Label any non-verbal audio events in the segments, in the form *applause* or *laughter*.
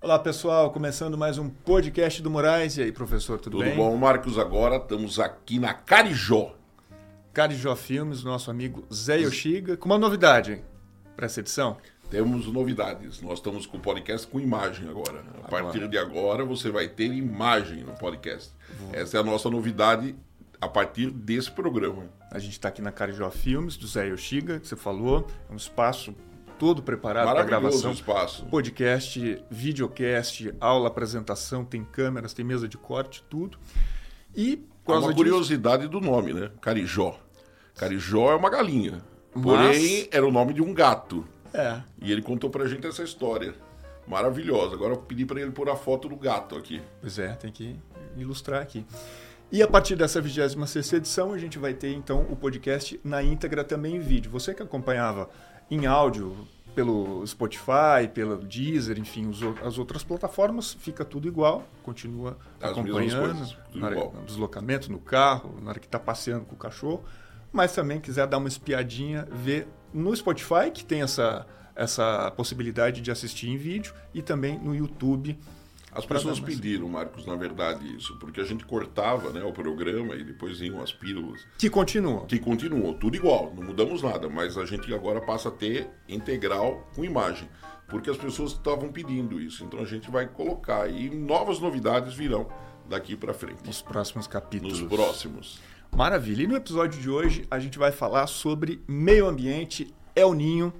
Olá pessoal, começando mais um podcast do Moraes. E aí, professor, tudo, Tudo bem? bom, Marcos? Agora estamos aqui na Carijó. Carijó Filmes, nosso amigo Zé Yoshiga, com uma novidade para essa edição. Temos novidades. Nós estamos com o podcast com imagem agora. A partir de agora você vai ter imagem no podcast. Essa é a nossa novidade a partir desse programa. A gente está aqui na Carijó Filmes, do Zé Yoshiga, que você falou. É um espaço todo preparado para gravação. espaço. Podcast, videocast, aula, apresentação, tem câmeras, tem mesa de corte, tudo. E Há causa uma disso- curiosidade do nome, né? Carijó. Carijó é uma galinha. Porém, era o nome de um gato. É, E ele contou pra gente essa história. Maravilhosa. Agora eu pedi pra ele pôr a foto do gato aqui. Pois é, tem que ilustrar aqui. E a partir dessa 26 edição, a gente vai ter então o podcast na íntegra também em vídeo. Você que acompanhava em áudio pelo Spotify, pelo Deezer, enfim, as outras plataformas, fica tudo igual, continua As acompanhando, coisas, igual. no deslocamento, no carro, na hora que está passeando com o cachorro. Mas também quiser dar uma espiadinha, ver no Spotify, que tem essa, essa possibilidade de assistir em vídeo, e também no YouTube. As pessoas pediram, Marcos, na verdade, isso, porque a gente cortava né, o programa e depois iam as pílulas, Que continuam. que continuou, tudo igual, não mudamos nada, mas a gente agora passa a ter integral com imagem, porque as pessoas estavam pedindo isso, então a gente vai colocar e novas novidades virão daqui para frente, nos próximos capítulos. nos próximos. Maravilha. E no episódio de hoje a gente vai falar sobre meio ambiente, El Ninho.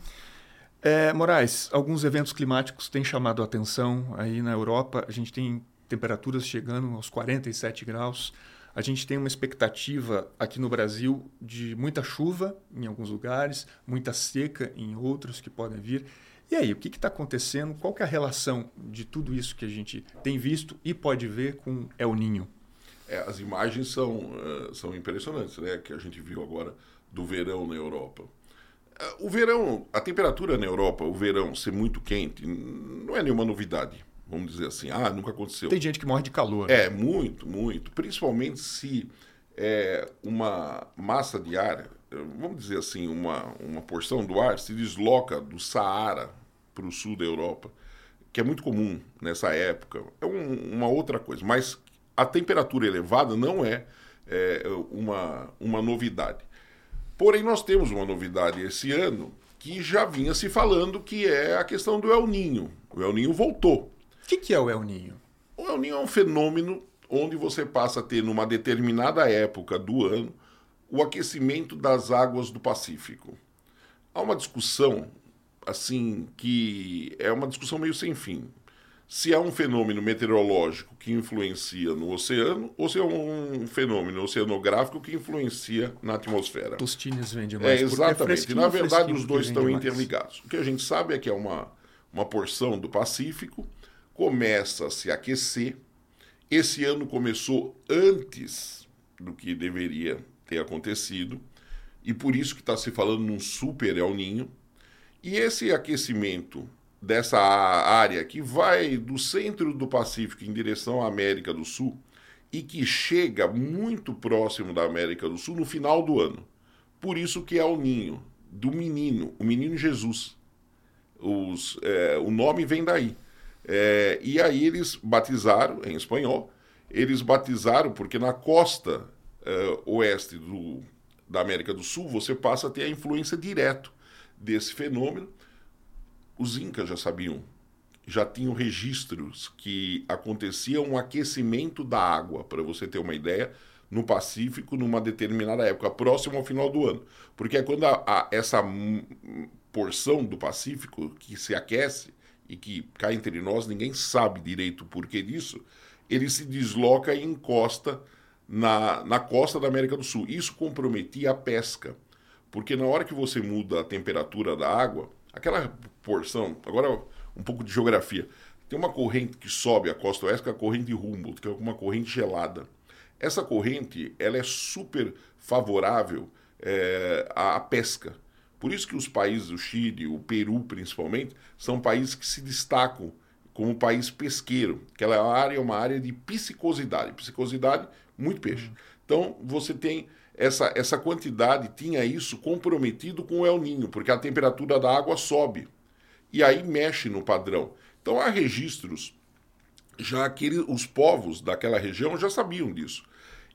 É, Moraes, alguns eventos climáticos têm chamado a atenção aí na Europa. A gente tem temperaturas chegando aos 47 graus. A gente tem uma expectativa aqui no Brasil de muita chuva em alguns lugares, muita seca em outros que podem vir. E aí, o que está acontecendo? Qual é a relação de tudo isso que a gente tem visto e pode ver com El Ninho? É, as imagens são, eh, são impressionantes, né? Que a gente viu agora do verão na Europa. O verão, a temperatura na Europa, o verão ser muito quente, não é nenhuma novidade. Vamos dizer assim, ah, nunca aconteceu. Tem gente que morre de calor. É, muito, muito. Principalmente se é, uma massa de ar, vamos dizer assim, uma, uma porção do ar se desloca do Saara para o sul da Europa, que é muito comum nessa época. É um- uma outra coisa. Mas a temperatura elevada não é, é, uma, uma novidade. Porém, nós temos uma novidade esse ano que já vinha se falando, que é a questão do El Ninho. O El Ninho voltou. O que, que é o El Ninho? O El Ninho é um fenômeno onde você passa a ter, numa determinada época do ano, o aquecimento das águas do Pacífico. Há uma discussão, assim, que é uma discussão meio sem fim. Se é um fenômeno meteorológico que influencia no oceano ou se é um fenômeno oceanográfico que influencia na atmosfera. Tostines vende É, mais. porque exatamente. fresquinho, Na verdade, os dois estão mais. interligados. O que a gente sabe é que é uma, uma porção do Pacífico, começa a se aquecer. Esse ano começou antes do que deveria ter acontecido, e por isso que está se falando num super El Ninho. E esse aquecimento dessa área que vai do centro do Pacífico em direção à América do Sul e que chega muito próximo da América do Sul no final do ano. Por isso que é o ninho do menino, o menino Jesus. Os, é, o nome vem daí. É, e aí eles batizaram, em espanhol, eles batizaram porque na costa é, oeste do, da América do Sul você passa a ter a influência direto desse fenômeno. Os incas já sabiam, já tinham registros que acontecia um aquecimento da água, para você ter uma ideia, no Pacífico numa determinada época, próximo ao final do ano. Porque é quando a, a- essa porção do Pacífico que se aquece e que cá entre nós ninguém sabe direito o porquê disso, ele se desloca e encosta na, na costa da América do Sul. Isso comprometia a pesca, porque na hora que você muda a temperatura da água, aquela porção, agora um pouco de geografia, tem uma corrente que sobe a costa oeste, que é a corrente de Humboldt, que é uma corrente gelada. Essa corrente ela é super favorável é, à, à pesca. Por isso que os países, o Chile, o Peru principalmente, são países que se destacam como país pesqueiro. Aquela área é uma área de piscicosidade. Piscicosidade, muito peixe. Então você tem essa, essa quantidade tinha isso comprometido com o El Ninho, porque a temperatura da água sobe. E aí mexe no padrão. Então há registros, já que os povos daquela região já sabiam disso.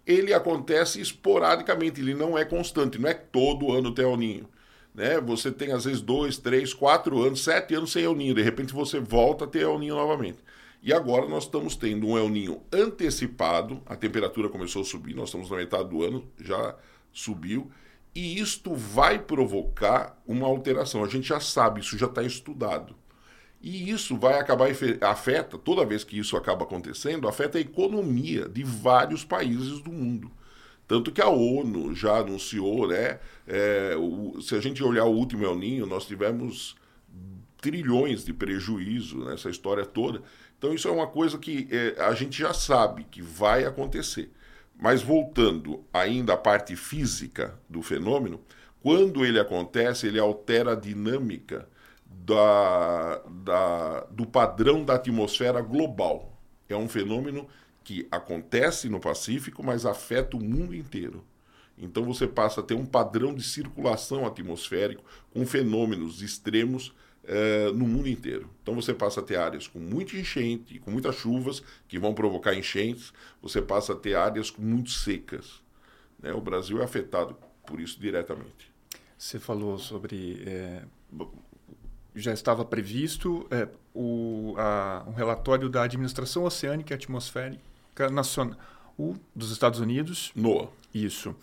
Ele acontece esporadicamente, ele não é constante, não é todo ano tem El Ninho. Né? Você tem às vezes dois, três, quatro anos, sete anos sem El Ninho, de repente você volta a ter El Ninho novamente. E agora nós estamos tendo um El Ninho antecipado, a temperatura começou a subir, nós estamos na metade do ano, já subiu, e isto vai provocar uma alteração. A gente já sabe, isso já está estudado. E isso vai acabar, afeta, toda vez que isso acaba acontecendo, afeta a economia de vários países do mundo. Tanto que a ONU já anunciou, né? É, o, se a gente olhar o último El Ninho, nós tivemos trilhões de prejuízo nessa história toda. Então, isso é uma coisa que é, a gente já sabe que vai acontecer. Mas voltando ainda à parte física do fenômeno, quando ele acontece, ele altera a dinâmica da, da, do padrão da atmosfera global. É um fenômeno que acontece no Pacífico, mas afeta o mundo inteiro. Então você passa a ter um padrão de circulação atmosférico com fenômenos extremos é, no mundo inteiro. Então você passa a ter áreas com muita enchente, com muitas chuvas, que vão provocar enchentes, você passa a ter áreas muito secas. Né? O Brasil é afetado por isso diretamente. Você falou sobre. É, já estava previsto é, o, a, um relatório da Administração Oceânica e Atmosférica Nacional o, dos Estados Unidos. NOAA. Isso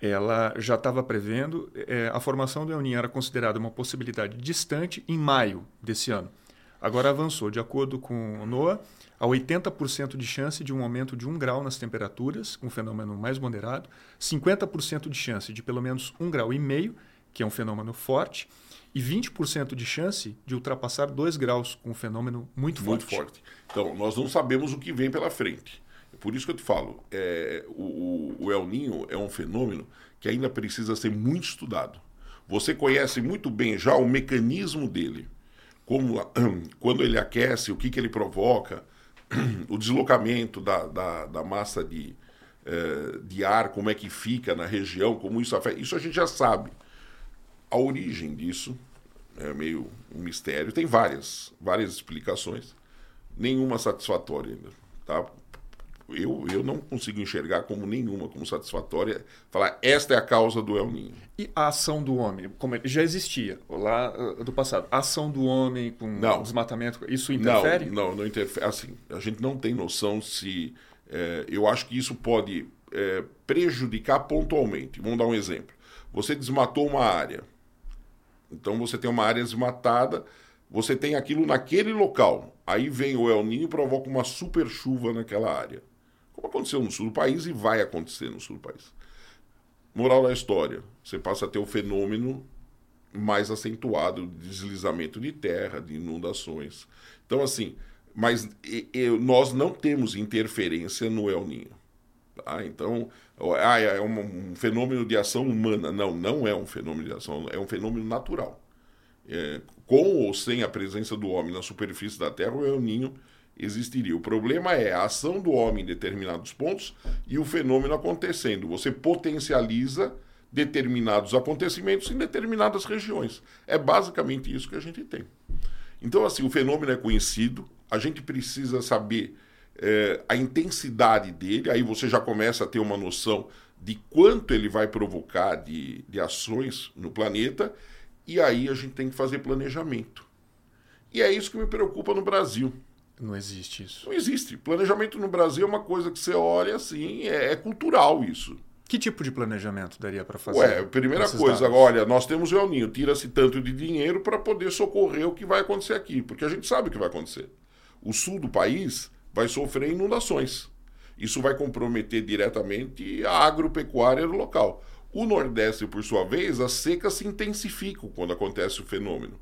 ela já estava prevendo é, a formação do El Niño era considerada uma possibilidade distante em maio desse ano. Agora avançou, de acordo com o NOAA, a 80% de chance de um aumento de 1 grau nas temperaturas, um fenômeno mais moderado, 50% de chance de pelo menos 1 grau e meio, que é um fenômeno forte, e 20% de chance de ultrapassar 2 graus, com um fenômeno muito, muito forte. forte. Então, nós não sabemos o que vem pela frente. Por isso que eu te falo, é, o, o El Ninho é um fenômeno que ainda precisa ser muito estudado. Você conhece muito bem já o mecanismo dele, como *clears throat* quando ele aquece, o que, que ele provoca, *clears throat* o deslocamento da, da, da massa de, é, de ar, como é que fica na região, como isso afeta. Isso a gente já sabe. A origem disso é meio um mistério. Tem várias, várias explicações, nenhuma satisfatória ainda. Tá? Eu, eu não consigo enxergar como nenhuma, como satisfatória, falar esta é a causa do El Ninho. E a ação do homem, como ele já existia lá uh, do passado, a ação do homem com não. desmatamento, isso interfere? Não, não, não interfere. Assim, a gente não tem noção se. É, eu acho que isso pode é, prejudicar pontualmente. Vamos dar um exemplo. Você desmatou uma área. Então você tem uma área desmatada, você tem aquilo naquele local. Aí vem o El Ninho e provoca uma super chuva naquela área como aconteceu no sul do país e vai acontecer no sul do país. Moral da história: você passa a ter o fenômeno mais acentuado de deslizamento de terra, de inundações. Então, assim, mas nós não temos interferência no El Ninho. Tá? Então, ah, é um, um, fenômeno de ação humana. Não, não é um fenômeno de ação, é um fenômeno natural. É, com ou sem a presença do homem na superfície da Terra, o El Ninho existiria. O problema é a ação do homem em determinados pontos e o fenômeno acontecendo. Você potencializa determinados acontecimentos em determinadas regiões. É basicamente isso que a gente tem. Então, assim, o fenômeno é conhecido, a gente precisa saber é, a intensidade dele, aí você já começa a ter uma noção de quanto ele vai provocar de, de ações no planeta, e aí a gente tem que fazer planejamento. E é isso que me preocupa no Brasil. Não existe isso. Não existe. Planejamento no Brasil é uma coisa que você olha assim, é, é cultural isso. Que tipo de planejamento daria para fazer? Ué, primeira coisa, dados? olha, nós temos o El Ninho, tira-se tanto de dinheiro para poder socorrer o que vai acontecer aqui, porque a gente sabe o que vai acontecer. O sul do país vai sofrer inundações. Isso vai comprometer diretamente a agropecuária do local. O Nordeste, por sua vez, as secas se intensificam quando acontece o fenômeno.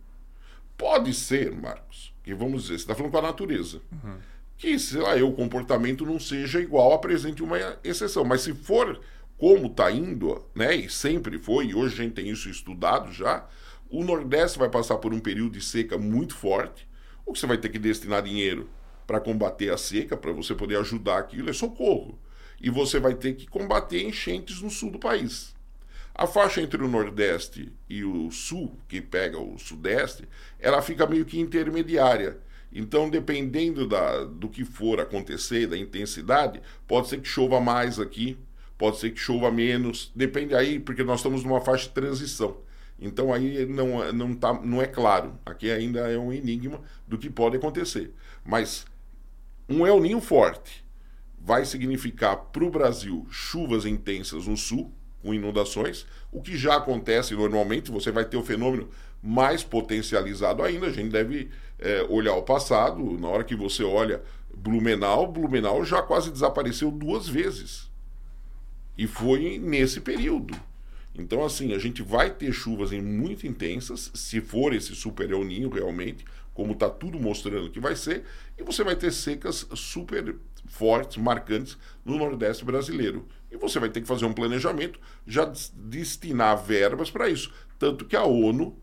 Pode ser, Marcos, vamos dizer, você está falando com a natureza. Uhum. Que, sei lá, o comportamento não seja igual, apresente uma exceção. Mas se for como está indo, né, e sempre foi, e hoje a gente tem isso estudado já, o Nordeste vai passar por um período de seca muito forte, o que você vai ter que destinar dinheiro para combater a seca, para você poder ajudar aquilo, é socorro. e você vai ter que combater enchentes no sul do país. A faixa entre o Nordeste e o Sul, que pega o Sudeste, ela fica meio que intermediária. Então, dependendo da, do que for acontecer, da intensidade, pode ser que chova mais aqui, pode ser que chova menos, depende aí, porque nós estamos numa faixa de transição. Então aí não, não, tá, não é claro. Aqui ainda é um enigma do que pode acontecer. Mas um El Ninho forte vai significar para o Brasil chuvas intensas no sul, com inundações, o que já acontece normalmente, você vai ter o fenômeno mais potencializado ainda. A gente deve é, olhar o passado, na hora que você olha Blumenau, Blumenau já quase desapareceu duas vezes. E foi nesse período. Então, assim, a gente vai ter chuvas muito intensas, se for esse super El Ninho realmente, como está tudo mostrando que vai ser, e você vai ter secas super fortes, marcantes no Nordeste brasileiro. E você vai ter que fazer um planejamento, já destinar verbas para isso. Tanto que a ONU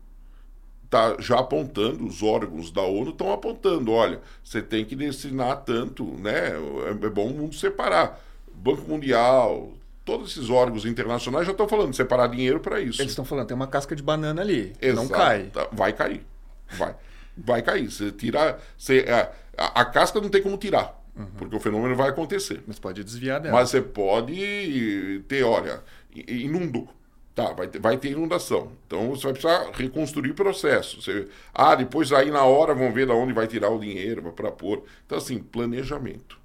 está já apontando, os órgãos da ONU estão apontando, olha, você tem que destinar tanto, né? É, é bom o mundo separar. Banco Mundial, todos esses órgãos internacionais já estão falando, separar dinheiro para isso. Eles estão falando, tem uma casca de banana ali, Exato. não cai. Vai cair. Vai. Vai cair. Você tirar. Você, a, a, a casca não tem como tirar. Uhum. Porque o fenômeno vai acontecer. Mas pode desviar dela. Mas você pode ter, olha, inundou. Tá, vai ter, vai ter inundação. Então você vai precisar reconstruir o processo. Você, ah, depois aí na hora vão ver de onde vai tirar o dinheiro para pôr. Então, assim, planejamento.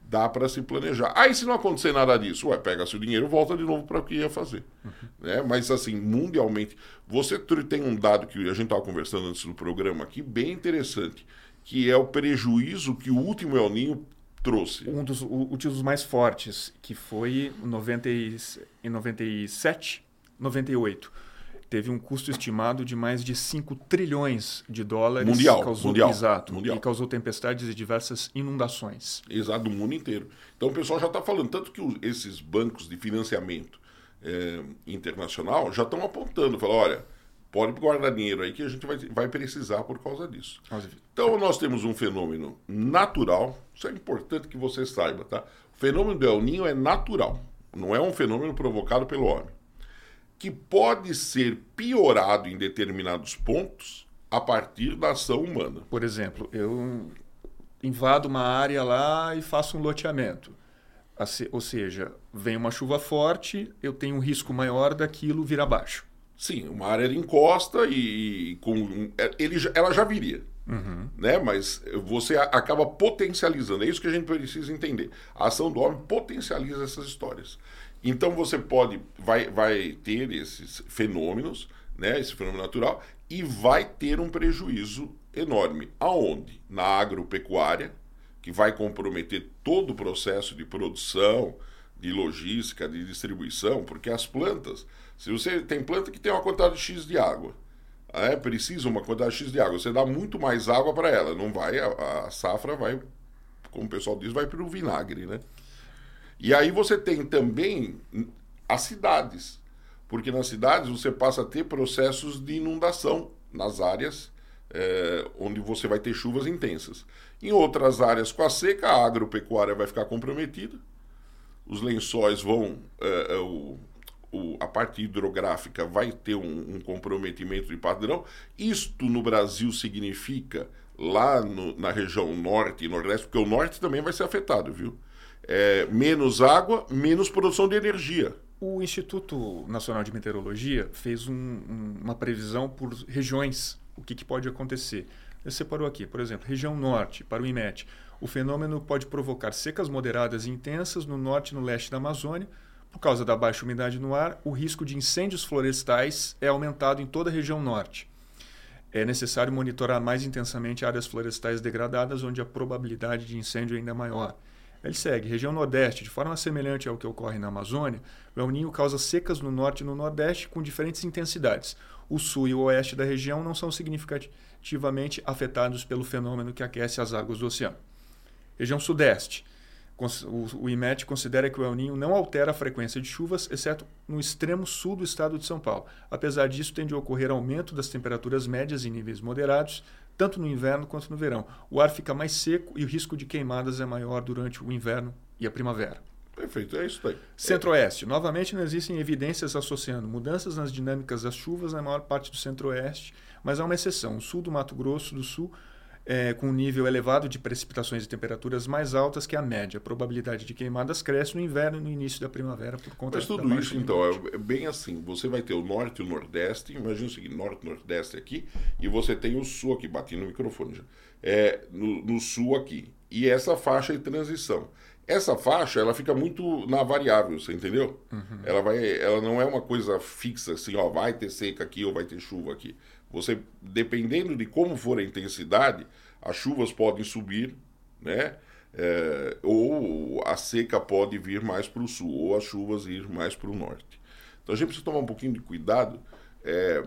Dá para se planejar. Aí, se não acontecer nada disso, ué, pega-se o dinheiro volta de novo para o que ia fazer. Uhum. Né? Mas, assim, mundialmente, você tem um dado que a gente estava conversando antes do programa aqui, bem interessante que é o prejuízo que o último El Ninho trouxe. Um dos, dos mais fortes, que foi 90 e, em 97, 98. Teve um custo estimado de mais de 5 trilhões de dólares. Mundial. Causou, mundial exato. Mundial. E causou tempestades e diversas inundações. Exato, do mundo inteiro. Então o pessoal já está falando, tanto que esses bancos de financiamento é, internacional já estão apontando, falando, olha pode guardar dinheiro aí que a gente vai, vai precisar por causa disso. Então nós temos um fenômeno natural, isso é importante que você saiba, tá? O fenômeno do El Ninho é natural, não é um fenômeno provocado pelo homem, que pode ser piorado em determinados pontos a partir da ação humana. Por exemplo, eu invado uma área lá e faço um loteamento. Ou seja, vem uma chuva forte, eu tenho um risco maior daquilo vir abaixo. Sim, uma área de encosta e, com é, ele, ela já viria. Uhum. Né? Mas você acaba potencializando. É isso que a gente precisa entender. A ação do homem potencializa essas histórias. Então você pode, vai, vai ter esses fenômenos, né? esse fenômeno natural, e vai ter um prejuízo enorme. Aonde? Na agropecuária, que vai comprometer todo o processo de produção, de logística, de distribuição, porque as plantas se você tem planta que tem uma quantidade X de água, é, precisa uma quantidade X de água, você dá muito mais água para ela, não vai, a, a, safra vai, como o pessoal diz, vai para o vinagre, né? E aí você tem também as cidades, porque nas cidades você passa a ter processos de inundação nas áreas é, onde você vai ter chuvas intensas. Em outras áreas com a seca, a agropecuária vai ficar comprometida, os lençóis vão, é, é, a parte hidrográfica vai ter um, um, comprometimento de padrão. Isto no Brasil significa, lá no, na região norte e nordeste, porque o norte também vai ser afetado, viu? É, menos água, menos produção de energia. O Instituto Nacional de Meteorologia fez um, um, uma previsão por regiões, o que, que pode acontecer. Ele separou aqui, por exemplo, região norte, para o IMET. O fenômeno pode provocar secas moderadas e intensas no norte e no leste da Amazônia, por causa da baixa umidade no ar, o risco de incêndios florestais é aumentado em toda a região norte. É necessário monitorar mais intensamente áreas florestais degradadas, onde a probabilidade de incêndio é ainda maior. Ele segue. Região Nordeste, de forma semelhante ao que ocorre na Amazônia, o El Ninho causa secas no norte e no Nordeste com diferentes intensidades. O sul e o oeste da região não são significativamente afetados pelo fenômeno que aquece as águas do oceano. Região Sudeste o IMET considera que o El Ninho não altera a frequência de chuvas, exceto no extremo sul do estado de São Paulo. Apesar disso, tende a ocorrer aumento das temperaturas médias em níveis moderados, tanto no inverno quanto no verão. O ar fica mais seco e o risco de queimadas é maior durante o inverno e a primavera. Perfeito, é isso aí. Centro-Oeste. Novamente, não existem evidências associando mudanças nas dinâmicas das chuvas na maior parte do Centro-Oeste, mas há uma exceção. O sul do Mato Grosso do Sul é, com um nível elevado de precipitações e temperaturas mais altas que a média. A probabilidade de queimadas cresce no inverno e no início da primavera por conta Mas tudo isso, então, é, é bem assim. Você vai ter o norte e o nordeste. Imagina o seguinte, norte e nordeste aqui. E você tem o sul aqui, bati no microfone já. É, no, no sul aqui. E essa faixa de transição. Essa faixa, ela fica muito na variável, você entendeu? Uhum. Ela, vai, ela não é uma coisa fixa, assim, ó, vai ter seca aqui ou vai ter chuva aqui. Você, dependendo de como for a intensidade, as chuvas podem subir, né? É, ou a seca pode vir mais para o sul, ou as chuvas ir mais para o norte. Então a gente precisa tomar um pouquinho de cuidado. É,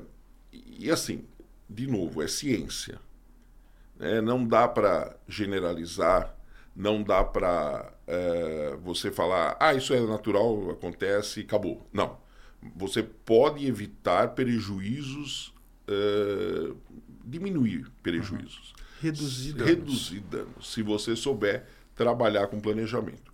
e assim, de novo, é ciência. Né? Não dá para generalizar, não dá para é, você falar, ah, isso é natural, acontece acabou. Não. Você pode evitar prejuízos uh, diminuir prejuízos. Uhum. Reduzir danos. Reduzir danos, se você souber trabalhar com planejamento.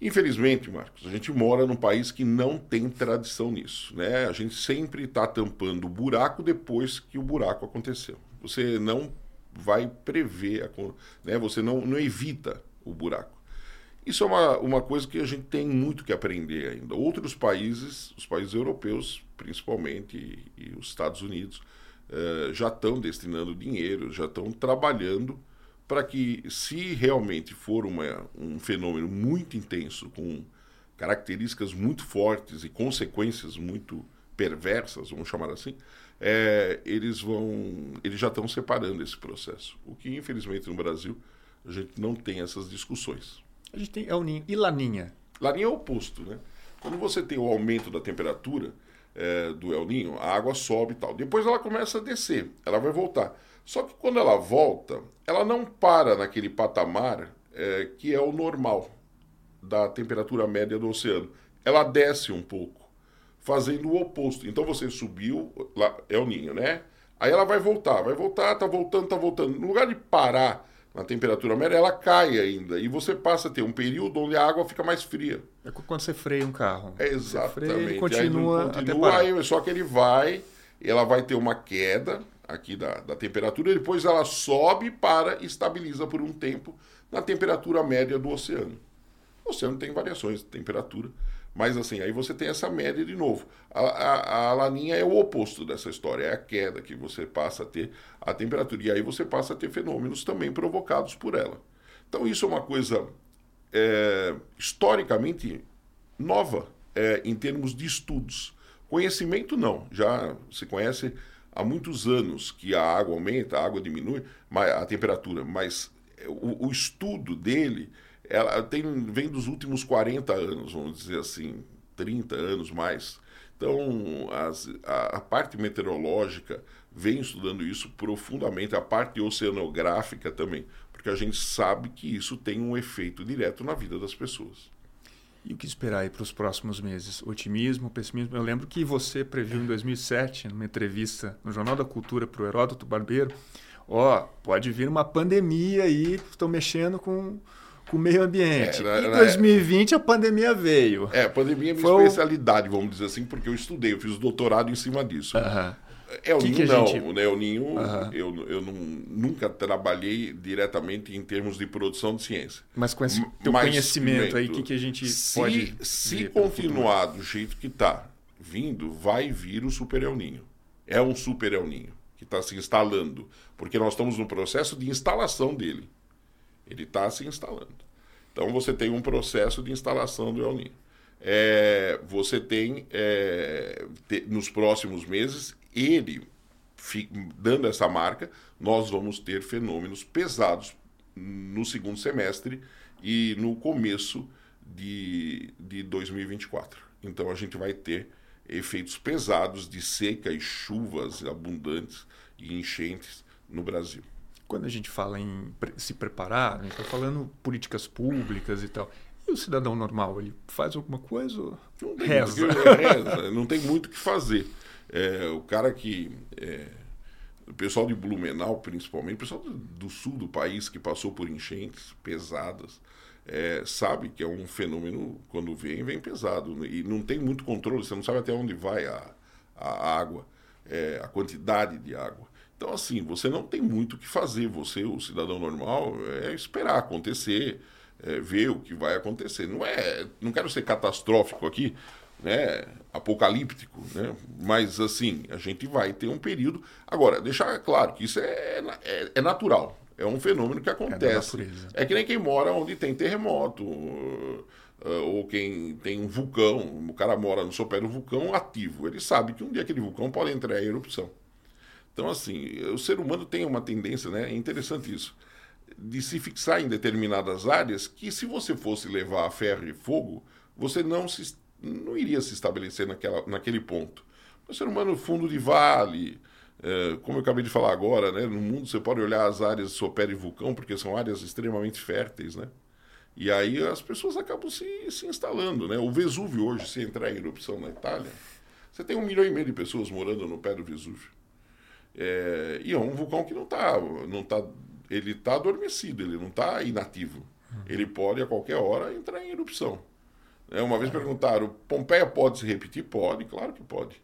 Infelizmente, Marcos, a gente mora num país que não tem tradição nisso. Né? A gente sempre está tampando o buraco depois que o buraco aconteceu. Você não vai prever, a, né? você não, não evita o buraco. Isso é uma, uma coisa que a gente tem muito que aprender ainda. Outros países, os países europeus principalmente, e, e os Estados Unidos, uh, já estão destinando dinheiro, já estão trabalhando para que, se realmente for uma, um fenômeno muito intenso, com características muito fortes e consequências muito perversas, vamos chamar assim, é, eles vão, eles já estão separando esse processo. O que infelizmente no Brasil a gente não tem essas discussões. A gente tem El Ninho e Laninha. Laninha é o oposto, né? Quando você tem o aumento da temperatura é, do El Ninho, a água sobe e tal. Depois ela começa a descer, ela vai voltar. Só que quando ela volta, ela não para naquele patamar é, que é o normal da temperatura média do oceano. Ela desce um pouco, fazendo o oposto. Então você subiu, lá, El Ninho, né? Aí ela vai voltar, vai voltar, tá voltando, tá voltando. No lugar de parar na temperatura média, ela cai ainda. E você passa a ter um período onde a água fica mais fria. É quando você freia um carro. É exatamente. Freia, ele continua, aí continua aí, só que ele vai, ela vai ter uma queda aqui da, da temperatura, e depois ela sobe para estabiliza por um tempo na temperatura média do oceano. O oceano tem variações de temperatura. Mas assim, aí você tem essa média de novo. A, a, a, laninha é o oposto dessa história, é a queda que você passa a ter a temperatura. E aí você passa a ter fenômenos também provocados por ela. Então isso é uma coisa é, historicamente nova é, em termos de estudos. Conhecimento não, já se conhece há muitos anos que a água aumenta, a água diminui, a temperatura, mas o, o estudo dele ela tem, vem dos últimos 40 anos, vamos dizer assim, 30 anos mais. Então, as, a, a, parte meteorológica vem estudando isso profundamente, a parte oceanográfica também, porque a gente sabe que isso tem um efeito direto na vida das pessoas. E o que esperar aí para os próximos meses? Otimismo, pessimismo? Eu lembro que você previu em 2007, numa entrevista no Jornal da Cultura para o Heródoto Barbeiro, ó, oh, pode vir uma pandemia aí, estão mexendo com com o meio ambiente. É, em 2020 a pandemia veio. É, a pandemia é minha Foi especialidade, vamos dizer assim, porque eu estudei, eu fiz doutorado em cima disso. É o que Ninho que não, gente... né? O Ninho uh -huh. eu, eu não, nunca trabalhei diretamente em termos de produção de ciência. Mas com esse teu Mas, conhecimento aí, o que, que a gente se, pode Se continuar do jeito que está vindo, vai vir o Super El Ninho. É um Super El Ninho que está se instalando, porque nós estamos no processo de instalação dele. Ele está se instalando. Então você tem um processo de instalação do El Niño. É, você tem, é, te, nos próximos meses, ele dando essa marca, nós vamos ter fenômenos pesados no segundo semestre e no começo de, de 2024. Então a gente vai ter efeitos pesados de seca e chuvas abundantes e enchentes no Brasil quando a gente fala em se preparar, a gente está falando políticas públicas e tal. E o cidadão normal, ele faz alguma coisa ou não reza? reza? Não tem muito o que fazer. É, o cara que. É, o pessoal de Blumenau, principalmente, o pessoal do, do, sul do país que passou por enchentes pesadas, é, sabe que é um fenômeno, quando vem, vem pesado. E não tem muito controle, você não sabe até onde vai a, a água, é, a quantidade de água. Então, assim, você não tem muito o que fazer. Você, o cidadão normal, é esperar acontecer, é, ver o que vai acontecer. Não é, não quero ser catastrófico aqui, né, apocalíptico, né, mas assim, a gente vai ter um período. Agora, deixar claro que isso é, é, é natural. É um fenômeno que é acontece. É, é, que nem quem mora onde tem terremoto, uh, ou quem tem um vulcão, o cara mora no sopé do vulcão ativo. Ele sabe que um dia aquele vulcão pode entrar em erupção. Então, assim, o ser humano tem uma tendência, né? É interessante isso, de se fixar em determinadas áreas que, se você fosse levar a ferro e fogo, você não, se, não iria se estabelecer naquela, naquele ponto. O ser humano, fundo de vale, é, como eu acabei de falar agora, né, no mundo você pode olhar as áreas de Sopera e Vulcão, porque são áreas extremamente férteis, né? E aí as pessoas acabam se, se instalando, né? O Vesúvio hoje, se entrar em erupção na Itália, você tem um milhão e meio de pessoas morando no pé do Vesúvio. É, e é um vulcão que não está, não tá, ele está adormecido, ele não está inativo. Ele pode a qualquer hora entrar em erupção. É, uma vez perguntaram, Pompeia pode se repetir? Pode, claro que pode.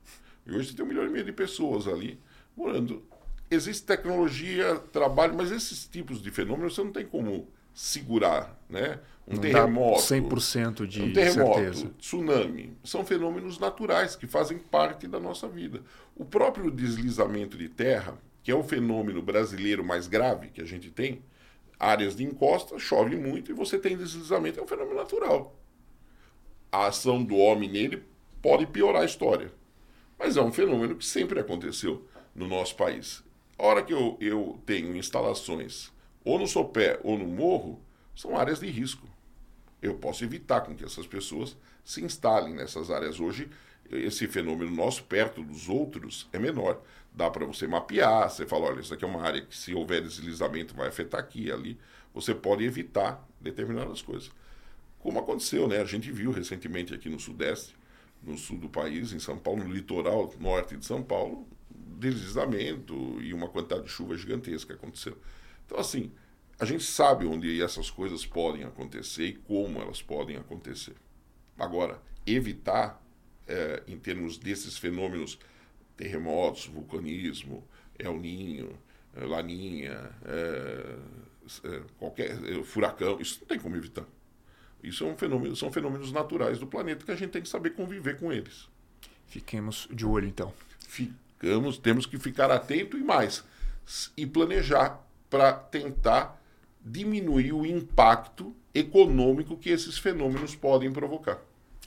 E hoje você tem um milhão e meio de pessoas ali morando. Existe tecnologia, trabalho, mas esses tipos de fenômenos você não tem como segurar, né? Um terremoto, 100% de um terremoto, certeza. tsunami, são fenômenos naturais que fazem parte da nossa vida. O próprio deslizamento de terra, que é o fenômeno brasileiro mais grave que a gente tem, áreas de encosta, chove muito e você tem deslizamento, é um fenômeno natural. A ação do homem nele pode piorar a história, mas é um fenômeno que sempre aconteceu no nosso país. A hora que eu, eu tenho instalações ou no sopé ou no morro, são áreas de risco. Eu posso evitar com que essas pessoas se instalem nessas áreas. Hoje, esse fenômeno nosso, perto dos outros, é menor. Dá para você mapear, você fala, olha, isso aqui é uma área que se houver deslizamento vai afetar aqui e ali. Você pode evitar determinadas coisas. Como aconteceu, né? A gente viu recentemente aqui no Sudeste, no sul do país, em São Paulo, no litoral norte de São Paulo, deslizamento e uma quantidade de chuva gigantesca aconteceu. Então, assim, a gente sabe onde essas coisas podem acontecer e como elas podem acontecer. Agora, evitar, é, em termos desses fenômenos, terremotos, vulcanismo, El Ninho, é, Laninha, é, é, qualquer é, furacão, isso não tem como evitar. Isso é um fenômeno, são fenômenos naturais do planeta que a gente tem que saber conviver com eles. Fiquemos de olho, então. Ficamos, temos que ficar atento e mais, e planejar para tentar diminuir o impacto econômico que esses fenômenos podem provocar.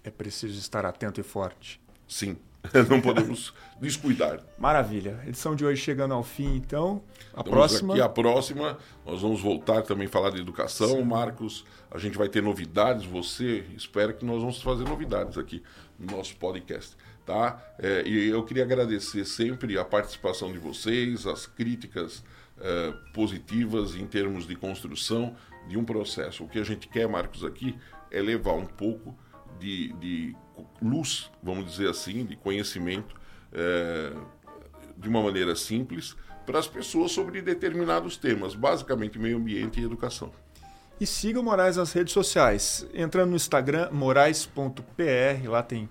É preciso estar atento e forte. Sim, *laughs* não podemos descuidar. Maravilha. Edição de hoje chegando ao fim, então. A Estamos próxima. Aqui a próxima, nós vamos voltar também a falar de educação. Sim. Marcos, a gente vai ter novidades. Você espera que nós vamos fazer novidades aqui no nosso podcast. Tá? É, e eu queria agradecer sempre a participação de vocês, as críticas uh, positivas em termos de construção de um processo. O que a gente quer, Marcos, aqui é levar um pouco de, de luz, vamos dizer assim, de conhecimento uh, de uma maneira simples para as pessoas sobre determinados temas, basicamente meio ambiente e educação. E siga o Moraes nas redes sociais. Entrando no Instagram, morais.pr, lá tem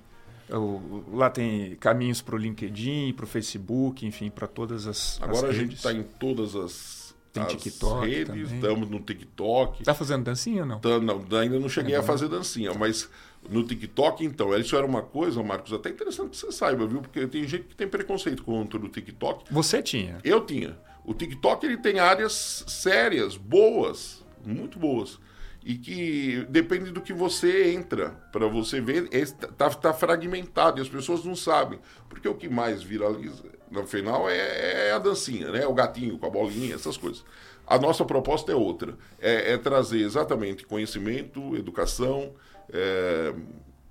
Lá tem caminhos para o LinkedIn, para o Facebook, enfim, para todas as. Agora as a gente está em todas as, tem as TikTok redes, estamos no TikTok. Está fazendo dancinha não? Tá, não? Ainda não cheguei é a fazer dancinha, mas no TikTok, então, isso era uma coisa, Marcos, até interessante que você saiba, viu? Porque tem gente que tem preconceito contra o TikTok. Você tinha? Eu tinha. O TikTok ele tem áreas sérias, boas, muito boas e que depende do que você entra para você ver está tá fragmentado e as pessoas não sabem porque o que mais viraliza no final é, é, a dancinha né o gatinho com a bolinha essas coisas a nossa proposta é outra é, é trazer exatamente conhecimento educação é,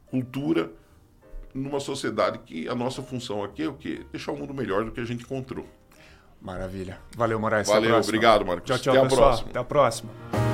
cultura numa sociedade que a nossa função aqui é o quê deixar o mundo melhor do que a gente encontrou Maravilha. Valeu, Moraes. Valeu, obrigado, Marcos. Tchau, tchau, Até pessoal. a próxima. Até a próxima.